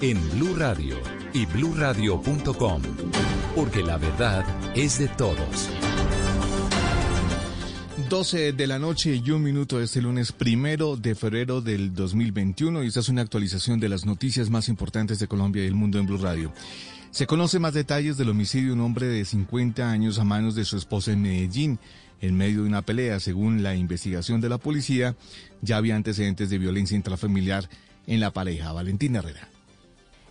en Blue Radio y bluradio.com, porque la verdad es de todos. 12 de la noche y un minuto este lunes primero de febrero del 2021 y esta es una actualización de las noticias más importantes de Colombia y el mundo en Blue Radio. Se conoce más detalles del homicidio de un hombre de 50 años a manos de su esposa en Medellín en medio de una pelea. Según la investigación de la policía, ya había antecedentes de violencia intrafamiliar en la pareja. Valentina Herrera.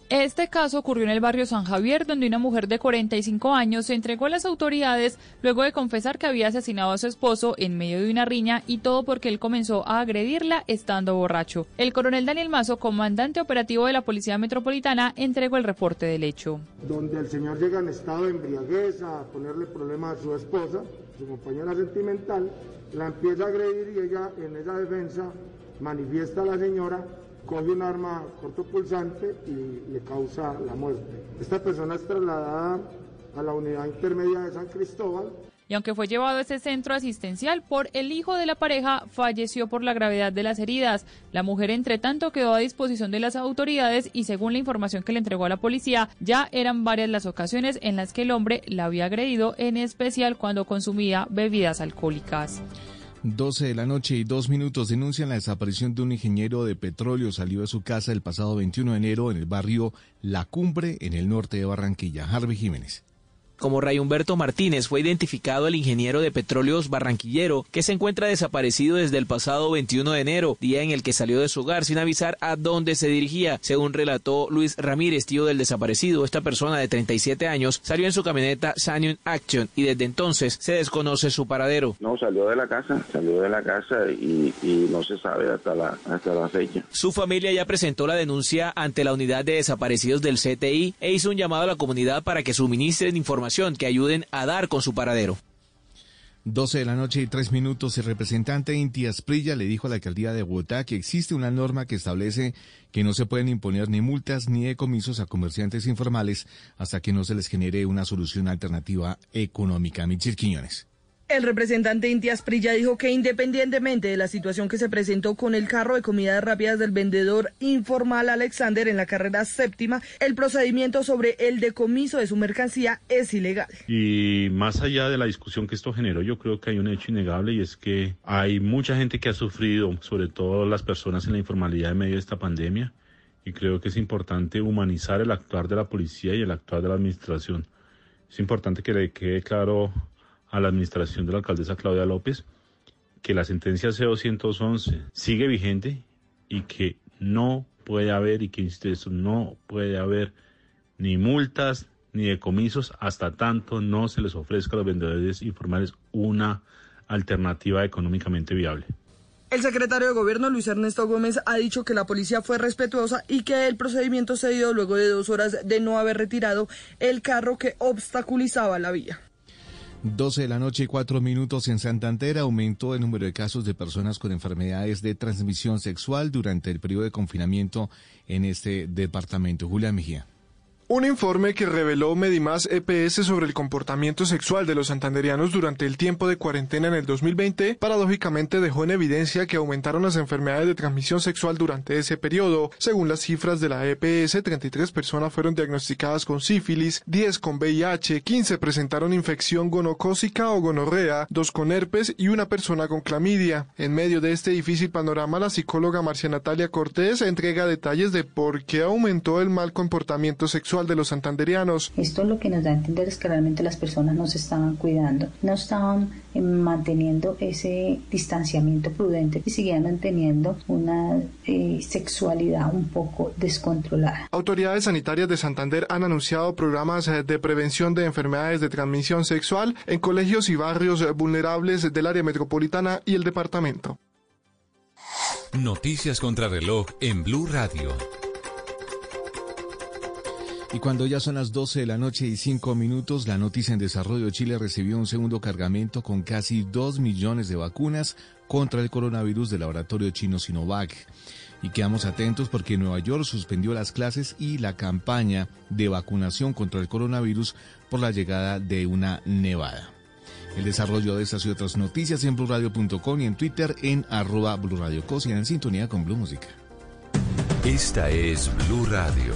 Este caso ocurrió en el barrio San Javier, donde una mujer de 45 años se entregó a las autoridades luego de confesar que había asesinado a su esposo en medio de una riña y todo porque él comenzó a agredirla estando borracho. El coronel Daniel Mazo, comandante operativo de la Policía Metropolitana, entregó el reporte del hecho. Donde el señor llega en estado de embriaguez a ponerle problemas a su esposa, su compañera sentimental, la empieza a agredir y ella en esa defensa manifiesta a la señora coge un arma cortopulsante y le causa la muerte. Esta persona es trasladada a la unidad intermedia de San Cristóbal. Y aunque fue llevado a ese centro asistencial por el hijo de la pareja, falleció por la gravedad de las heridas. La mujer, entre tanto, quedó a disposición de las autoridades y según la información que le entregó a la policía, ya eran varias las ocasiones en las que el hombre la había agredido, en especial cuando consumía bebidas alcohólicas. 12 de la noche y dos minutos denuncian la desaparición de un ingeniero de petróleo. Salió de su casa el pasado 21 de enero en el barrio La Cumbre, en el norte de Barranquilla. Harvey Jiménez. Como Ray Humberto Martínez fue identificado el ingeniero de petróleos barranquillero que se encuentra desaparecido desde el pasado 21 de enero, día en el que salió de su hogar sin avisar a dónde se dirigía. Según relató Luis Ramírez, tío del desaparecido, esta persona de 37 años salió en su camioneta Sanion Action y desde entonces se desconoce su paradero. No, salió de la casa, salió de la casa y, no se sabe hasta la, hasta la fecha. Su familia ya presentó la denuncia ante la unidad de desaparecidos del CTI e hizo un llamado a la comunidad para que suministren información que ayuden a dar con su paradero. 12 de la noche y tres minutos, el representante Inti Asprilla le dijo a la alcaldía de Bogotá que existe una norma que establece que no se pueden imponer ni multas ni decomisos a comerciantes informales hasta que no se les genere una solución alternativa económica. Michel Quiñones. El representante Intias Prilla dijo que independientemente de la situación que se presentó con el carro de comidas rápidas del vendedor informal Alexander en la carrera séptima, el procedimiento sobre el decomiso de su mercancía es ilegal. Y más allá de la discusión que esto generó, yo creo que hay un hecho innegable y es que hay mucha gente que ha sufrido, sobre todo las personas en la informalidad en medio de esta pandemia, y creo que es importante humanizar el actuar de la policía y el actuar de la administración. Es importante que le quede claro a la administración de la alcaldesa Claudia López que la sentencia C211 sigue vigente y que no puede haber, y que no puede haber ni multas ni decomisos hasta tanto no se les ofrezca a los vendedores informales una alternativa económicamente viable. El secretario de Gobierno, Luis Ernesto Gómez, ha dicho que la policía fue respetuosa y que el procedimiento se dio luego de dos horas de no haber retirado el carro que obstaculizaba la vía. 12 de la noche y 4 minutos en Santander aumentó el número de casos de personas con enfermedades de transmisión sexual durante el periodo de confinamiento en este departamento. Julia Mejía. Un informe que reveló Medimás EPS sobre el comportamiento sexual de los santanderianos durante el tiempo de cuarentena en el 2020 paradójicamente dejó en evidencia que aumentaron las enfermedades de transmisión sexual durante ese periodo. Según las cifras de la EPS, 33 personas fueron diagnosticadas con sífilis, 10 con VIH, 15 presentaron infección gonocócica o gonorrea, 2 con herpes y una persona con clamidia. En medio de este difícil panorama, la psicóloga Marcia Natalia Cortés entrega detalles de por qué aumentó el mal comportamiento sexual de los santanderianos. Esto lo que nos da a entender es que realmente las personas no se estaban cuidando, no estaban eh, manteniendo ese distanciamiento prudente y seguían manteniendo una eh, sexualidad un poco descontrolada. Autoridades sanitarias de Santander han anunciado programas eh, de prevención de enfermedades de transmisión sexual en colegios y barrios vulnerables del área metropolitana y el departamento. Noticias contra reloj en Blue Radio. Y cuando ya son las 12 de la noche y 5 minutos, la noticia en desarrollo Chile recibió un segundo cargamento con casi 2 millones de vacunas contra el coronavirus del laboratorio chino Sinovac. Y quedamos atentos porque Nueva York suspendió las clases y la campaña de vacunación contra el coronavirus por la llegada de una nevada. El desarrollo de estas y otras noticias en blurradio.com y en Twitter en arroba blurradioco. en sintonía con Blue Música. Esta es Blue Radio.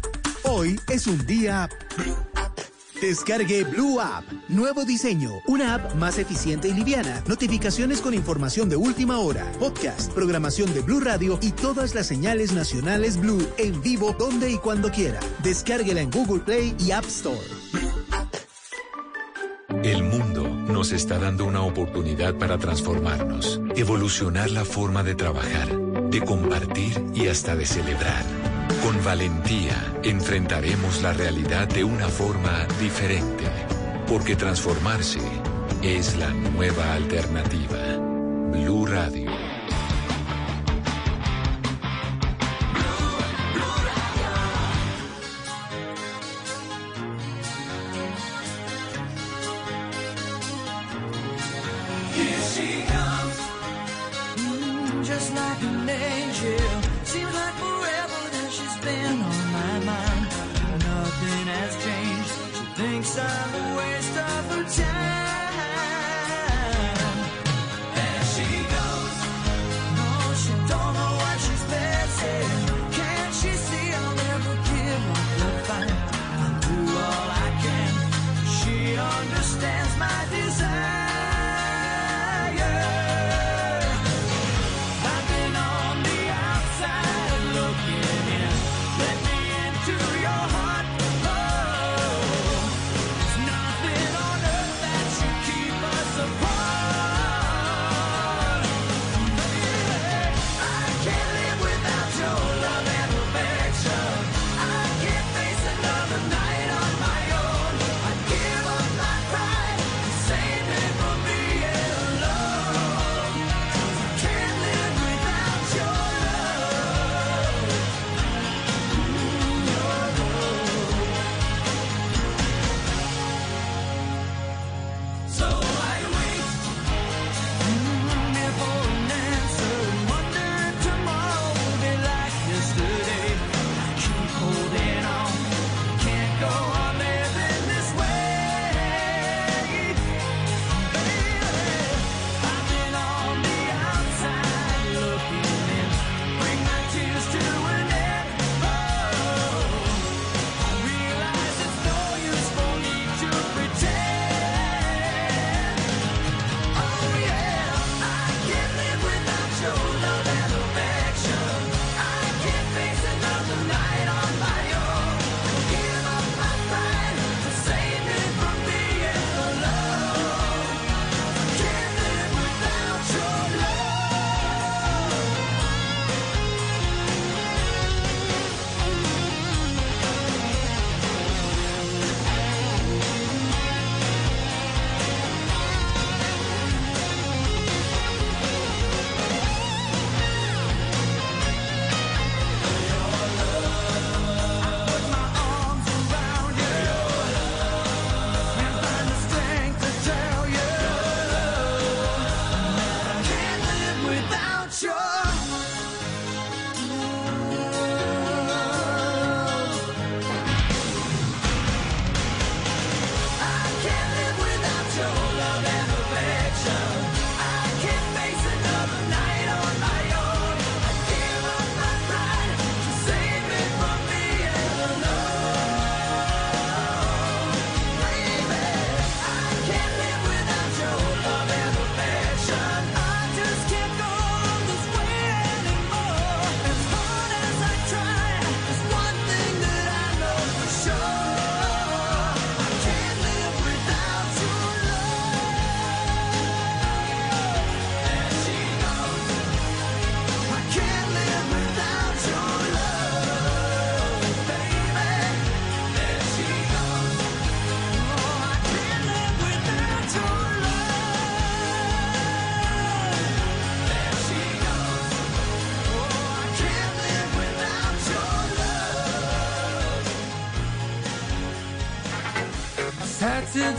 Hoy es un día Descargue Blue App. Nuevo diseño. Una app más eficiente y liviana. Notificaciones con información de última hora. Podcast, programación de Blue Radio y todas las señales nacionales Blue en vivo donde y cuando quiera. Descárguela en Google Play y App Store. El mundo nos está dando una oportunidad para transformarnos, evolucionar la forma de trabajar, de compartir y hasta de celebrar. Con valentía enfrentaremos la realidad de una forma diferente, porque transformarse es la nueva alternativa. Blue Radio. Simon.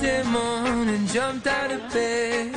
Monday morning, jumped out of bed.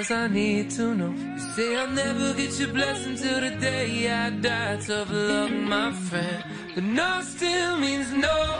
cause I need to know. You say I'll never get your blessing till the day I die. Tough love, my friend. But no still means no.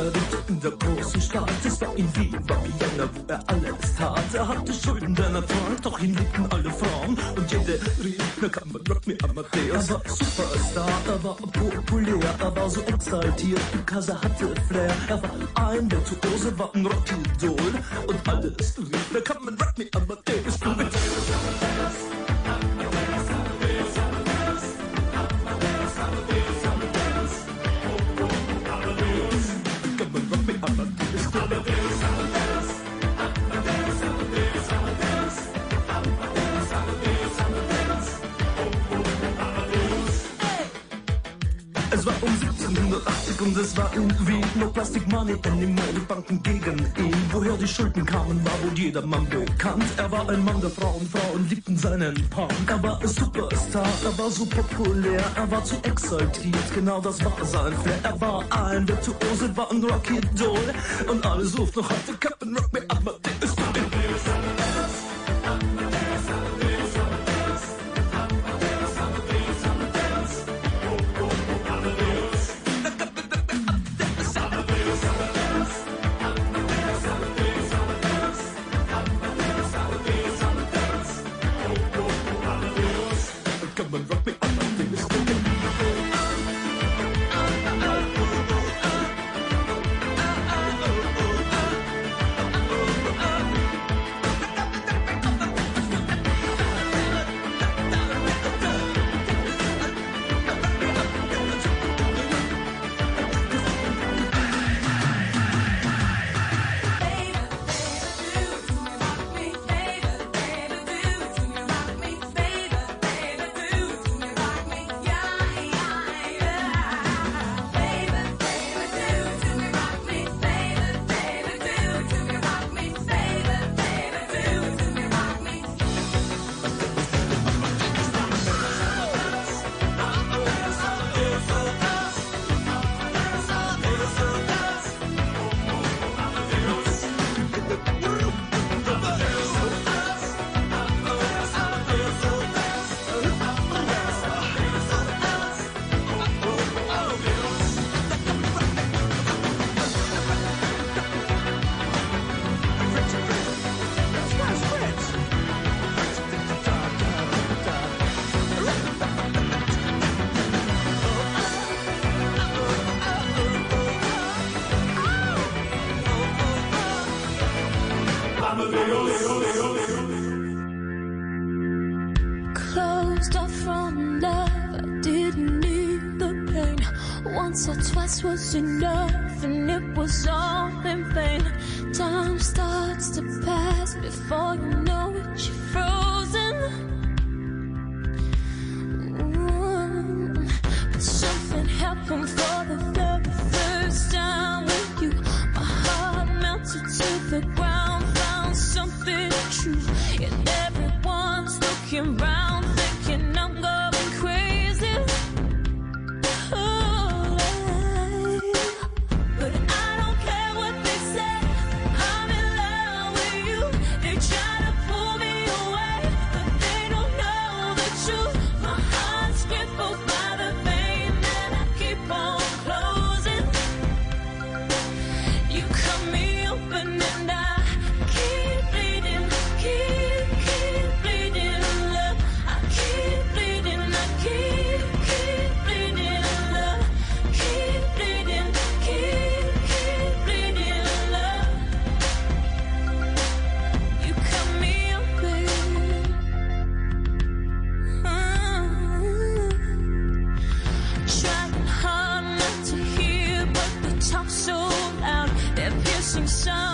Unterwegs in der großen Stadt. Es war in Wien, war Vienna, wo er alles tat. Er hatte Schulden, denn er doch ihn liebten alle Frauen. Und jede rief, na kann man Rock me Amadeus. Er war Superstar, er war populär, er war so exaltiert, because er hatte Flair. Er war ein Virtuose, war ein Rockidol. Und alles rief, na kann man Rock me Amadeus. 1780 und es war in Wien. No Plastic Money anymore, die Banken gegen ihn. Woher die Schulden kamen, war wohl jedermann bekannt. Er war ein Mann der Frauen, Frauen liebten seinen Punk. Er war ein Superstar, er war so populär, er war zu exaltiert, genau das war sein Flair. Er war ein Virtuose, war ein Rocky Doll. Und alle suchten noch heute Captain Rock Me Amadeus. Come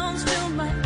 sounds fill my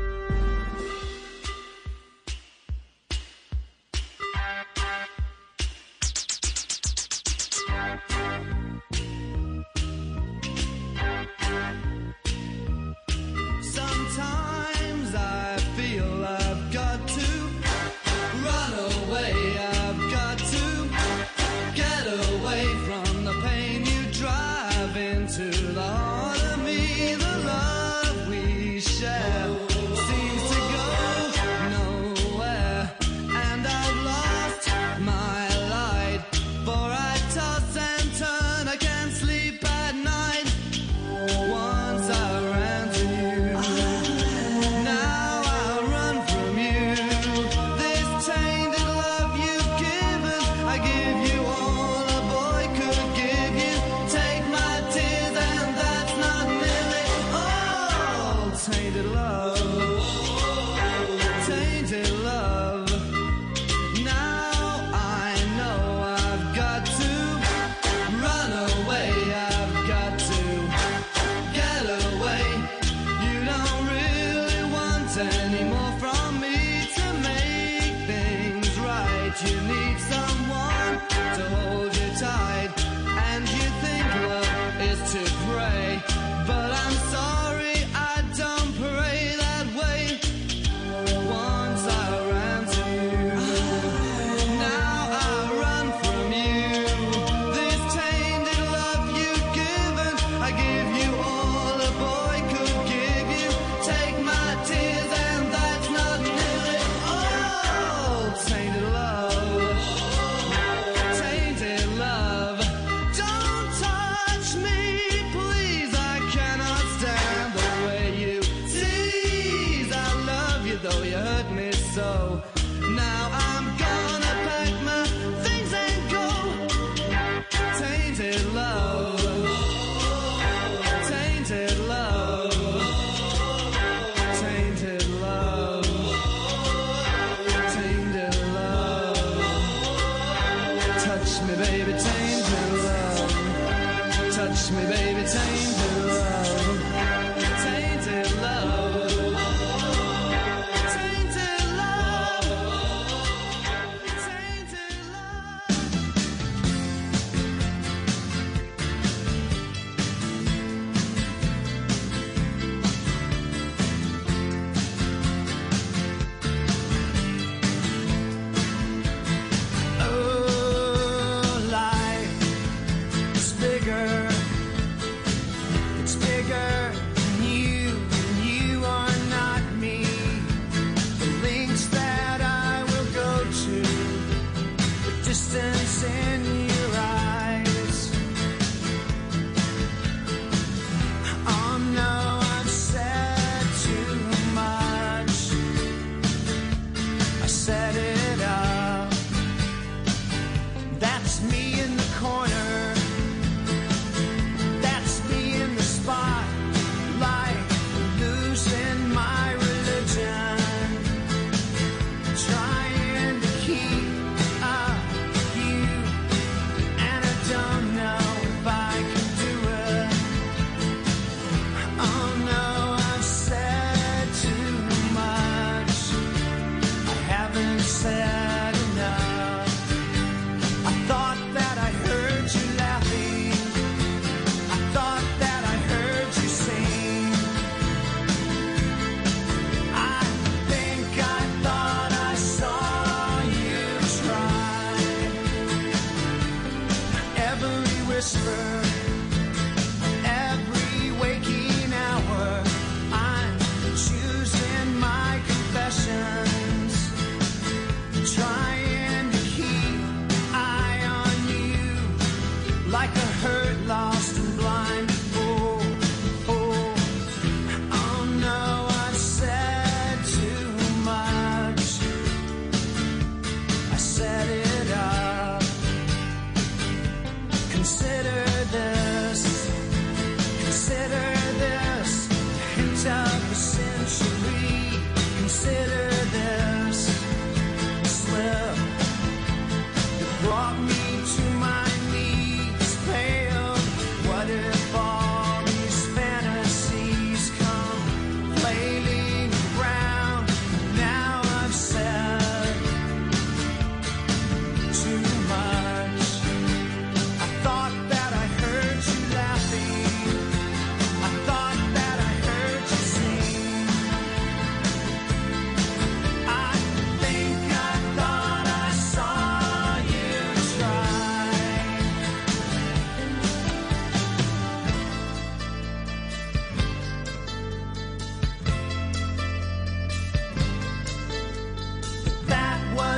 It's me and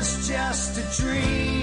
It's just a dream.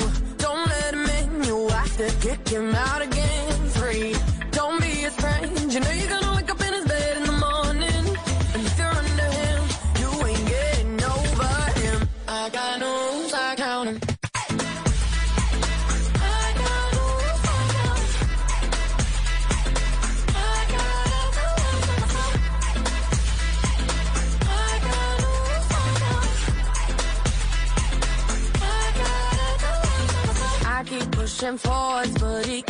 kick him out again free. Don't be a stranger, you know you're gonna reaching forwards, but he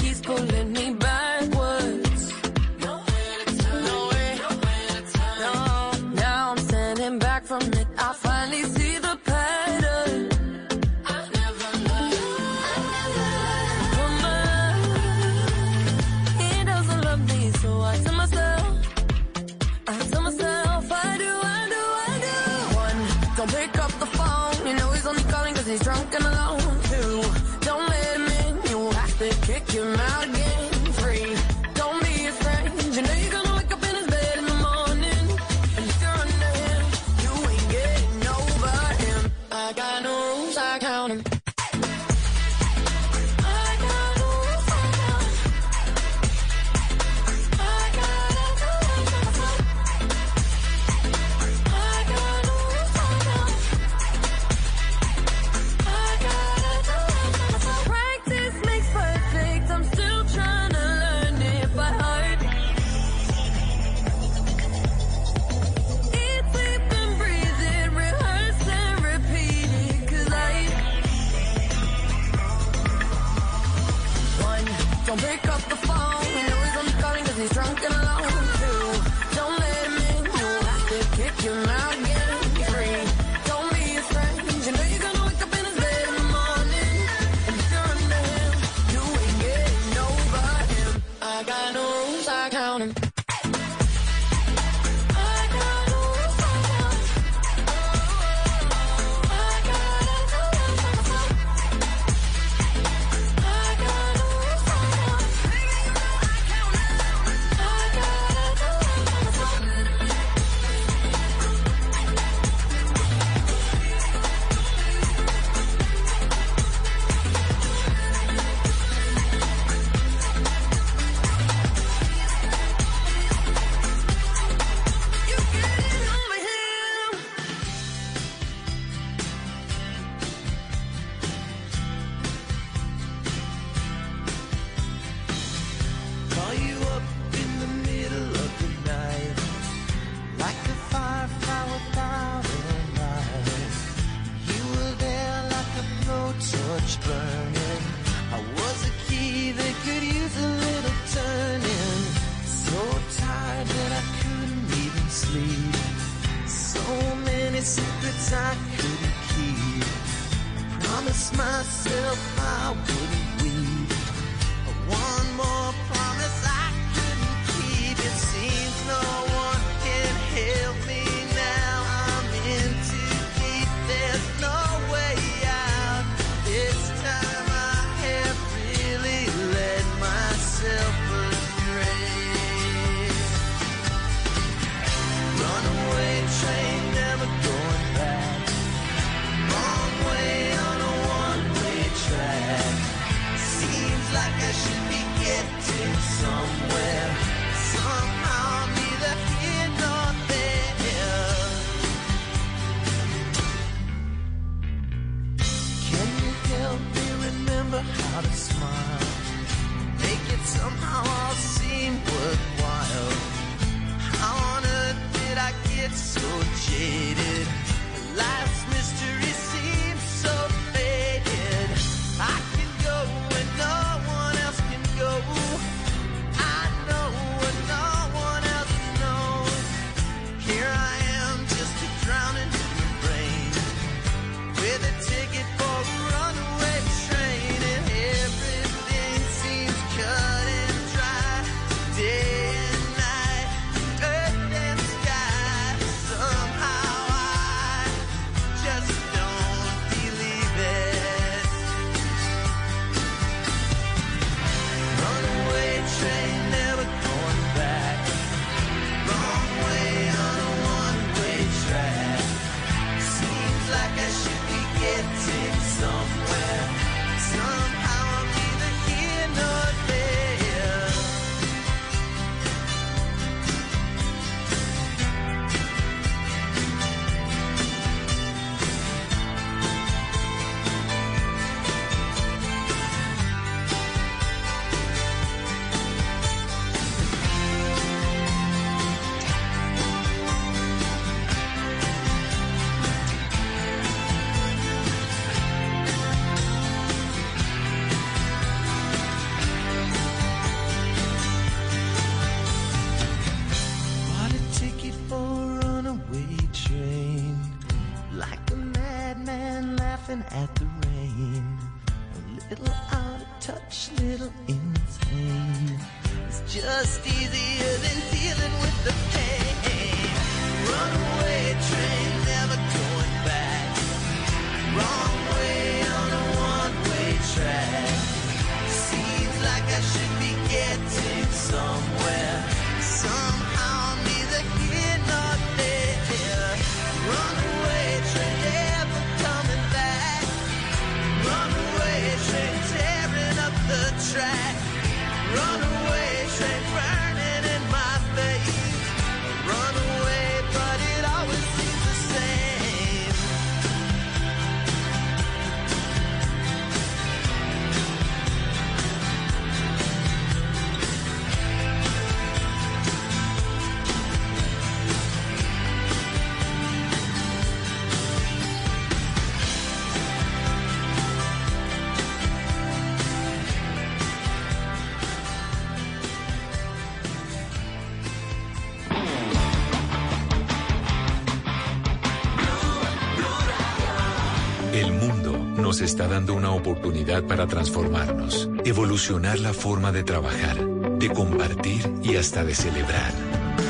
está dando una oportunidad para transformarnos, evolucionar la forma de trabajar, de compartir y hasta de celebrar.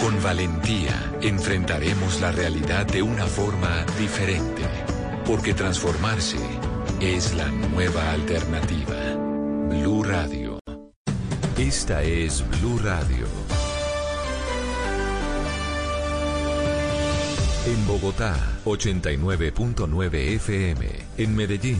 Con valentía enfrentaremos la realidad de una forma diferente, porque transformarse es la nueva alternativa. Blue Radio. Esta es Blue Radio. En Bogotá, 89.9 FM. En Medellín,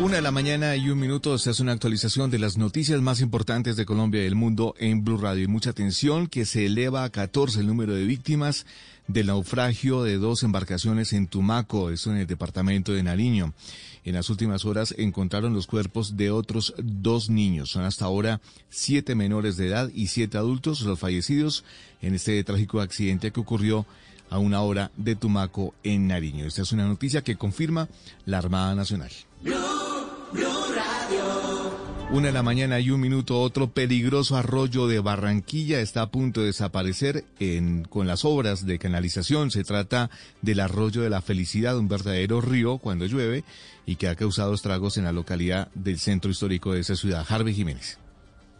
Una de la mañana y un minuto se hace una actualización de las noticias más importantes de Colombia y el mundo en Blue Radio. Y mucha atención que se eleva a 14 el número de víctimas del naufragio de dos embarcaciones en Tumaco, eso en el departamento de Nariño. En las últimas horas encontraron los cuerpos de otros dos niños. Son hasta ahora siete menores de edad y siete adultos los fallecidos en este trágico accidente que ocurrió a una hora de Tumaco en Nariño. Esta es una noticia que confirma la Armada Nacional. Una de la mañana y un minuto, otro peligroso arroyo de Barranquilla está a punto de desaparecer en, con las obras de canalización. Se trata del arroyo de la felicidad, un verdadero río cuando llueve y que ha causado estragos en la localidad del centro histórico de esa ciudad. Harvey Jiménez.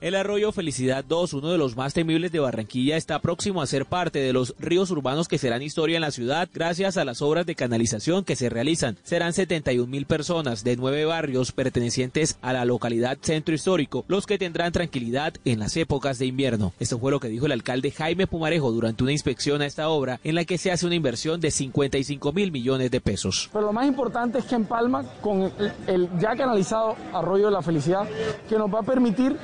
El arroyo Felicidad 2, uno de los más temibles de Barranquilla, está próximo a ser parte de los ríos urbanos que serán historia en la ciudad gracias a las obras de canalización que se realizan. Serán 71 mil personas de nueve barrios pertenecientes a la localidad centro histórico los que tendrán tranquilidad en las épocas de invierno. Esto fue lo que dijo el alcalde Jaime Pumarejo durante una inspección a esta obra en la que se hace una inversión de 55 mil millones de pesos. Pero lo más importante es que empalma con el, el ya canalizado arroyo de la felicidad que nos va a permitir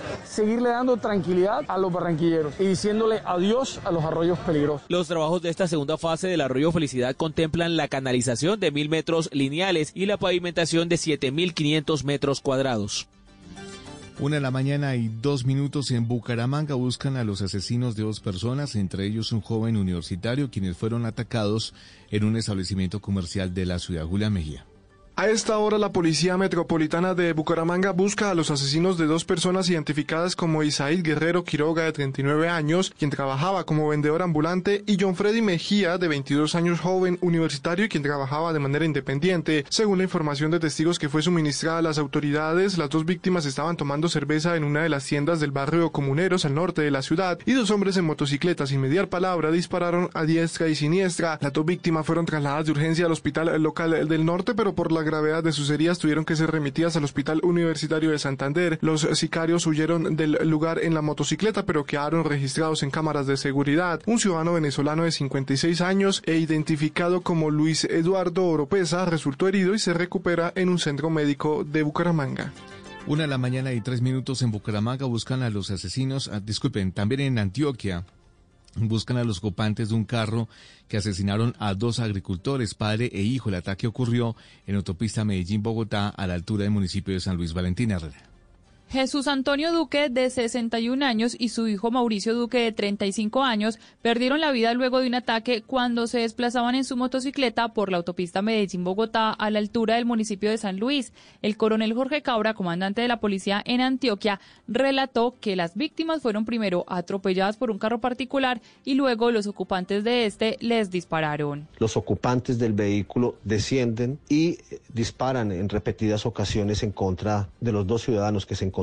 seguirle dando tranquilidad a los barranquilleros y diciéndole adiós a los arroyos peligrosos. Los trabajos de esta segunda fase del arroyo Felicidad contemplan la canalización de mil metros lineales y la pavimentación de 7.500 metros cuadrados. Una de la mañana y dos minutos en Bucaramanga buscan a los asesinos de dos personas, entre ellos un joven universitario, quienes fueron atacados en un establecimiento comercial de la ciudad. Julia Mejía. A esta hora la Policía Metropolitana de Bucaramanga busca a los asesinos de dos personas identificadas como Isaid Guerrero Quiroga de 39 años, quien trabajaba como vendedor ambulante, y John Freddy Mejía de 22 años joven universitario quien trabajaba de manera independiente. Según la información de testigos que fue suministrada a las autoridades, las dos víctimas estaban tomando cerveza en una de las tiendas del barrio Comuneros al norte de la ciudad y dos hombres en motocicletas sin mediar palabra dispararon a diestra y siniestra. Las dos víctimas fueron trasladadas de urgencia al hospital local del norte, pero por la gravedad de sus heridas tuvieron que ser remitidas al Hospital Universitario de Santander. Los sicarios huyeron del lugar en la motocicleta, pero quedaron registrados en cámaras de seguridad. Un ciudadano venezolano de 56 años e identificado como Luis Eduardo Oropesa resultó herido y se recupera en un centro médico de Bucaramanga. Una de la mañana y tres minutos en Bucaramanga buscan a los asesinos, ah, disculpen, también en Antioquia buscan a los ocupantes de un carro que asesinaron a dos agricultores, padre e hijo. El ataque ocurrió en autopista Medellín-Bogotá a la altura del municipio de San Luis Valentín Herrera. Jesús Antonio Duque, de 61 años, y su hijo Mauricio Duque, de 35 años, perdieron la vida luego de un ataque cuando se desplazaban en su motocicleta por la autopista Medellín-Bogotá a la altura del municipio de San Luis. El coronel Jorge Cabra, comandante de la policía en Antioquia, relató que las víctimas fueron primero atropelladas por un carro particular y luego los ocupantes de este les dispararon. Los ocupantes del vehículo descienden y disparan en repetidas ocasiones en contra de los dos ciudadanos que se encontraban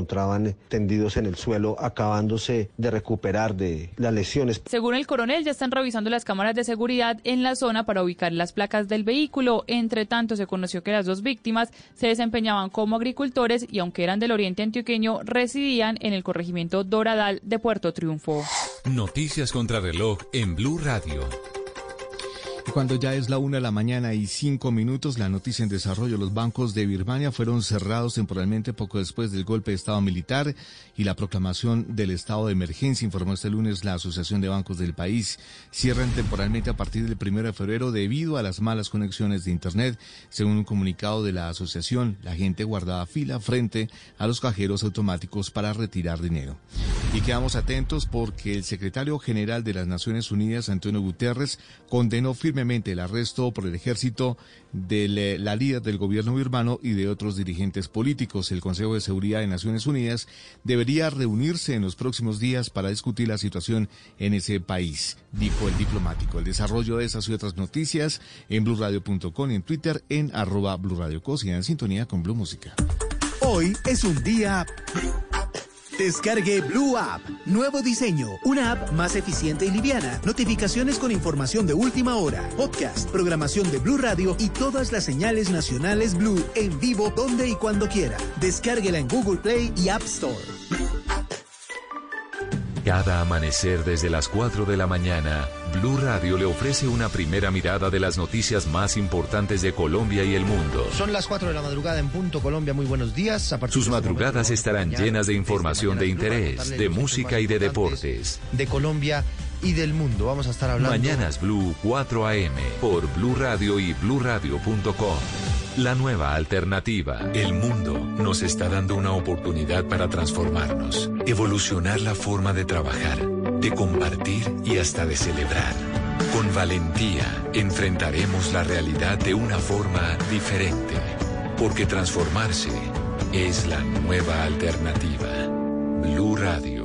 tendidos en el suelo, acabándose de recuperar de las lesiones. Según el coronel, ya están revisando las cámaras de seguridad en la zona para ubicar las placas del vehículo. Entre tanto, se conoció que las dos víctimas se desempeñaban como agricultores y aunque eran del oriente antioqueño, residían en el corregimiento Doradal de Puerto Triunfo. Noticias contra reloj en Blue Radio. Cuando ya es la una de la mañana y cinco minutos, la noticia en desarrollo. Los bancos de Birmania fueron cerrados temporalmente poco después del golpe de Estado militar y la proclamación del estado de emergencia, informó este lunes la Asociación de Bancos del país. Cierran temporalmente a partir del primero de febrero debido a las malas conexiones de Internet. Según un comunicado de la asociación, la gente guardaba fila frente a los cajeros automáticos para retirar dinero. Y quedamos atentos porque el secretario general de las Naciones Unidas, Antonio Guterres, condenó firmemente el arresto por el ejército de le- la líder del gobierno birmano y de otros dirigentes políticos. El Consejo de Seguridad de Naciones Unidas debería reunirse en los próximos días para discutir la situación en ese país, dijo el diplomático. El desarrollo de esas y otras noticias en blurradio.com y en Twitter en arroba blurradioco. En sintonía con Blue Música. Hoy es un día... Descargue Blue App. Nuevo diseño. Una app más eficiente y liviana. Notificaciones con información de última hora. Podcast, programación de Blue Radio y todas las señales nacionales Blue en vivo donde y cuando quiera. Descárguela en Google Play y App Store. Cada amanecer desde las 4 de la mañana, Blue Radio le ofrece una primera mirada de las noticias más importantes de Colombia y el mundo. Son las 4 de la madrugada en Punto Colombia. Muy buenos días. A Sus este madrugadas estarán llenas de información de interés, de música y de deportes. De Colombia y del mundo. Vamos a estar hablando. Mañanas Blue 4 AM por Blue Radio y bluradio.com. La nueva alternativa. El mundo nos está dando una oportunidad para transformarnos, evolucionar la forma de trabajar, de compartir y hasta de celebrar. Con valentía enfrentaremos la realidad de una forma diferente, porque transformarse es la nueva alternativa. Blue Radio.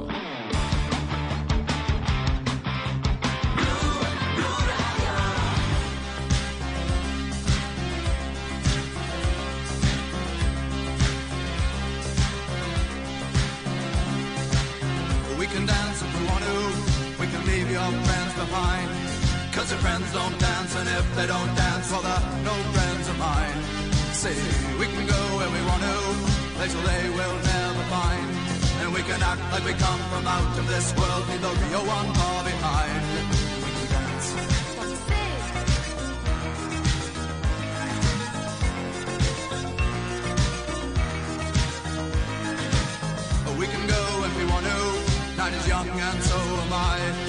They don't dance, well, they're no friends of mine. See, we can go where we want to, place where they will never find. And we can act like we come from out of this world, leave the real one far behind. We can dance. We can go if we want to. Night is young and so am I.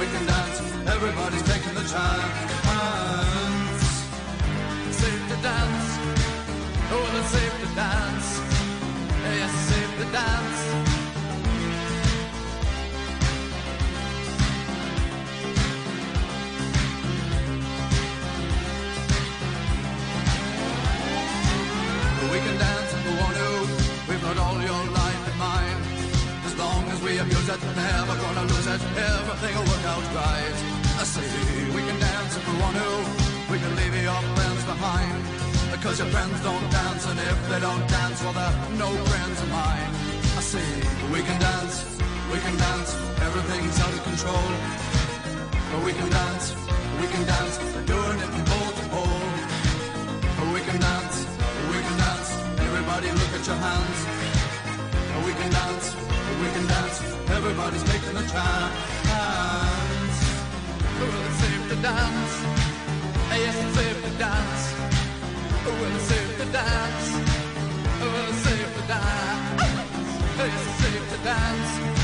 we can dance, everybody's taking the chance. Safe to dance, oh, it's safe to dance. Yes, safe to dance. It, never gonna lose it. Everything will work out right. I say we can dance if we want to. We can leave your friends behind. Because your friends don't dance, and if they don't dance, well, they're no friends of mine. I say we can dance, we can dance. Everything's out of control. But we can dance, we can dance. We're doing it from pole to pole. We can dance, we can dance. Everybody look at your hands. We can dance, we can dance. Everybody's making a chance. Well, it's safe to dance. Yes, it's safe to dance. Well, it's safe to dance. Well, it's safe to dance. Yes, it's safe to dance.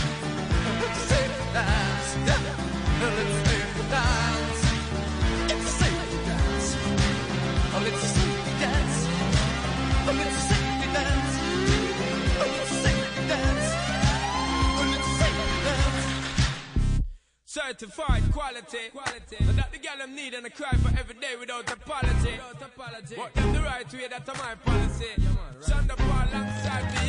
Certified quality. quality. And that the girl them need and I cry for every day without apology. Without apology. What them the right way, that's my policy. Shonda Paul alongside Beyonce.